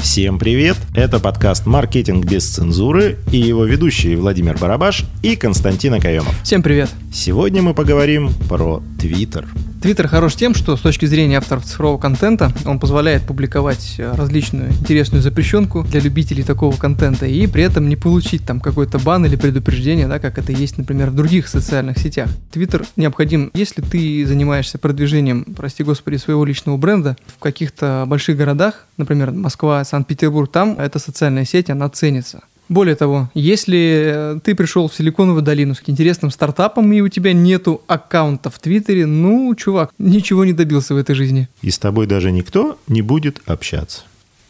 Всем привет! Это подкаст «Маркетинг без цензуры» и его ведущие Владимир Барабаш и Константин Акаемов. Всем привет! Сегодня мы поговорим про Твиттер. Твиттер хорош тем, что с точки зрения авторов цифрового контента он позволяет публиковать э, различную интересную запрещенку для любителей такого контента и при этом не получить там какой-то бан или предупреждение, да, как это есть, например, в других социальных сетях. Твиттер необходим, если ты занимаешься продвижением, прости господи, своего личного бренда в каких-то больших городах, например, Москва, Санкт-Петербург, там эта социальная сеть, она ценится. Более того, если ты пришел в Силиконовую долину с интересным стартапом, и у тебя нету аккаунта в Твиттере, ну, чувак, ничего не добился в этой жизни. И с тобой даже никто не будет общаться.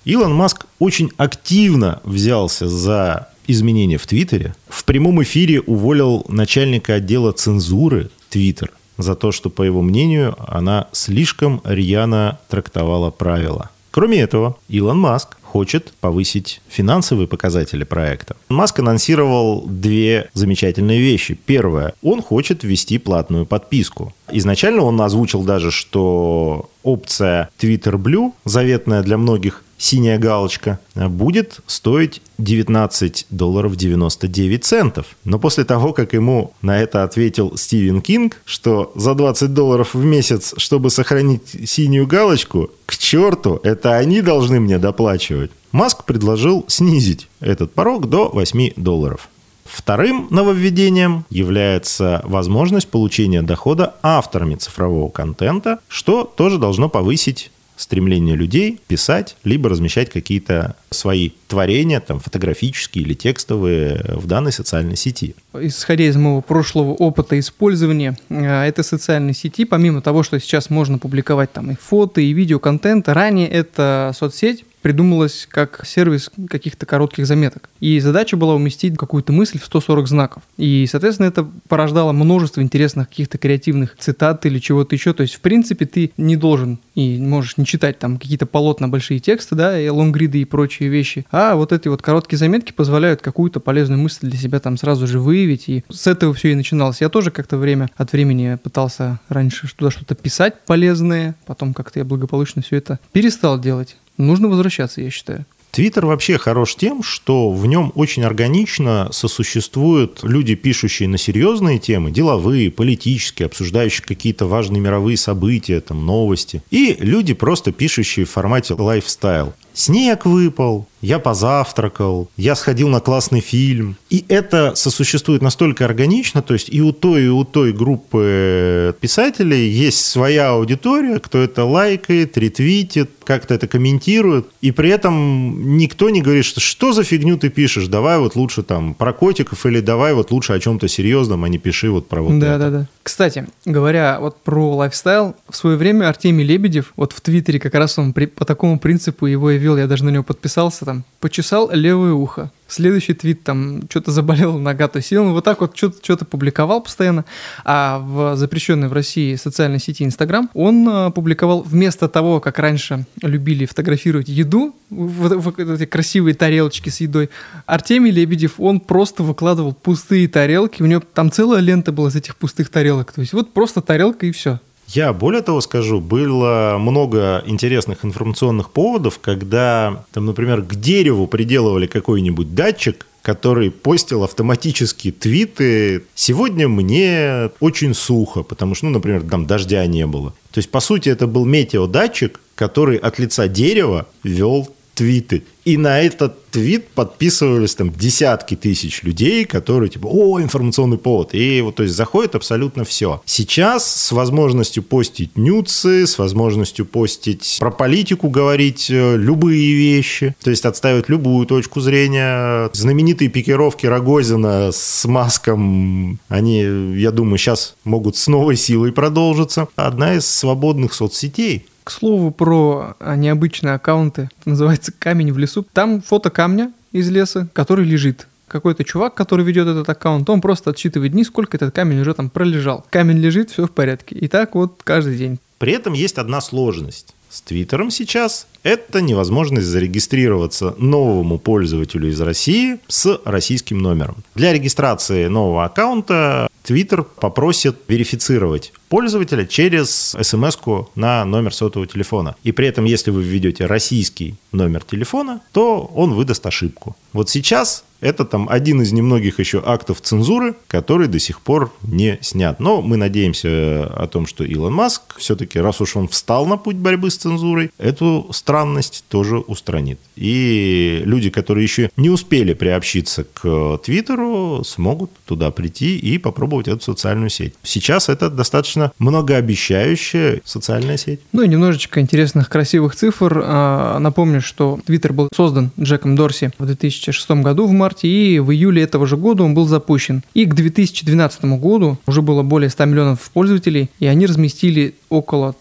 Илон Маск очень активно взялся за изменения в Твиттере. В прямом эфире уволил начальника отдела цензуры Твиттер за то, что, по его мнению, она слишком рьяно трактовала правила. Кроме этого, Илон Маск хочет повысить финансовые показатели проекта. Маск анонсировал две замечательные вещи. Первое, он хочет ввести платную подписку. Изначально он озвучил даже, что опция Twitter Blue, заветная для многих синяя галочка, будет стоить 19 долларов 99 центов. Но после того, как ему на это ответил Стивен Кинг, что за 20 долларов в месяц, чтобы сохранить синюю галочку, к черту, это они должны мне доплачивать. Маск предложил снизить этот порог до 8 долларов. Вторым нововведением является возможность получения дохода авторами цифрового контента, что тоже должно повысить стремление людей писать, либо размещать какие-то свои творения, там, фотографические или текстовые, в данной социальной сети. Исходя из моего прошлого опыта использования э, этой социальной сети, помимо того, что сейчас можно публиковать там и фото, и видеоконтент, ранее эта соцсеть придумалась как сервис каких-то коротких заметок. И задача была уместить какую-то мысль в 140 знаков. И, соответственно, это порождало множество интересных каких-то креативных цитат или чего-то еще. То есть, в принципе, ты не должен и можешь не читать там какие-то полотна, большие тексты, да, и лонгриды и прочие вещи. А вот эти вот короткие заметки позволяют какую-то полезную мысль для себя там сразу же выявить. И с этого все и начиналось. Я тоже как-то время от времени пытался раньше туда что-то писать полезное, потом как-то я благополучно все это перестал делать нужно возвращаться, я считаю. Твиттер вообще хорош тем, что в нем очень органично сосуществуют люди, пишущие на серьезные темы, деловые, политические, обсуждающие какие-то важные мировые события, там, новости, и люди, просто пишущие в формате лайфстайл. Снег выпал, я позавтракал, я сходил на классный фильм. И это сосуществует настолько органично, то есть и у той, и у той группы писателей есть своя аудитория, кто это лайкает, ретвитит, как-то это комментирует, и при этом никто не говорит, что что за фигню ты пишешь, давай вот лучше там про котиков или давай вот лучше о чем-то серьезном, а не пиши вот про вот да, это. Да, да, да. Кстати, говоря вот про лайфстайл, в свое время Артемий Лебедев, вот в Твиттере как раз он при, по такому принципу его и вел, я даже на него подписался, там, почесал левое ухо. Следующий твит там что-то заболел нога, то сел, он вот так вот что-то, что-то публиковал постоянно. А в запрещенной в России социальной сети Инстаграм он а, публиковал вместо того, как раньше любили фотографировать еду, вот, вот эти красивые тарелочки с едой, Артемий Лебедев, он просто выкладывал пустые тарелки, у него там целая лента была из этих пустых тарелок. То есть вот просто тарелка и все. Я более того скажу, было много интересных информационных поводов, когда, там, например, к дереву приделывали какой-нибудь датчик, который постил автоматически твиты «Сегодня мне очень сухо», потому что, ну, например, там дождя не было. То есть, по сути, это был метеодатчик, который от лица дерева вел твиты. И на этот твит подписывались там десятки тысяч людей, которые типа, о, информационный повод. И вот, то есть, заходит абсолютно все. Сейчас с возможностью постить нюцы, с возможностью постить про политику говорить э, любые вещи, то есть отставить любую точку зрения. Знаменитые пикировки Рогозина с Маском, они, я думаю, сейчас могут с новой силой продолжиться. Одна из свободных соцсетей. К слову про а, необычные аккаунты, это называется «Камень в лесу». Там фото камня из леса, который лежит. Какой-то чувак, который ведет этот аккаунт, он просто отсчитывает дни, сколько этот камень уже там пролежал. Камень лежит, все в порядке. И так вот каждый день. При этом есть одна сложность. С Твиттером сейчас это невозможность зарегистрироваться новому пользователю из России с российским номером. Для регистрации нового аккаунта Твиттер попросит верифицировать пользователя через смс на номер сотового телефона. И при этом, если вы введете российский номер телефона, то он выдаст ошибку. Вот сейчас это там один из немногих еще актов цензуры, который до сих пор не снят. Но мы надеемся о том, что Илон Маск все-таки, раз уж он встал на путь борьбы с цензурой, эту странность тоже устранит. И люди, которые еще не успели приобщиться к Твиттеру, смогут туда прийти и попробовать эту социальную сеть. Сейчас это достаточно многообещающая социальная сеть. Ну и немножечко интересных, красивых цифр. А, напомню, что Твиттер был создан Джеком Дорси в 2006 году в марте и в июле этого же года он был запущен. И к 2012 году уже было более 100 миллионов пользователей, и они разместили около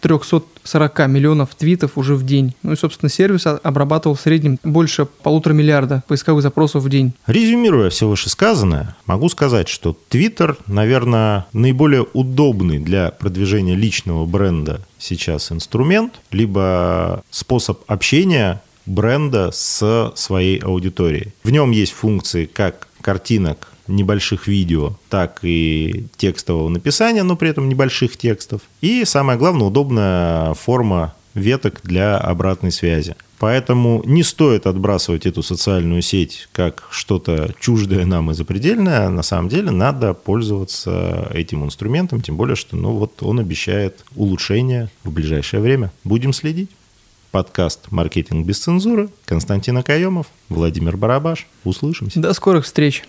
340 миллионов твитов уже в день. Ну и, собственно, сервис обрабатывал в среднем больше полутора миллиарда поисковых запросов в день. Резюмируя все вышесказанное, могу сказать, что Твиттер, наверное, наиболее удобный для продвижения личного бренда сейчас инструмент, либо способ общения бренда с своей аудиторией. В нем есть функции как картинок, небольших видео, так и текстового написания, но при этом небольших текстов. И самое главное, удобная форма веток для обратной связи. Поэтому не стоит отбрасывать эту социальную сеть как что-то чуждое нам и запредельное. На самом деле надо пользоваться этим инструментом, тем более, что ну, вот он обещает улучшение в ближайшее время. Будем следить. Подкаст «Маркетинг без цензуры». Константин Акаемов, Владимир Барабаш. Услышимся. До скорых встреч.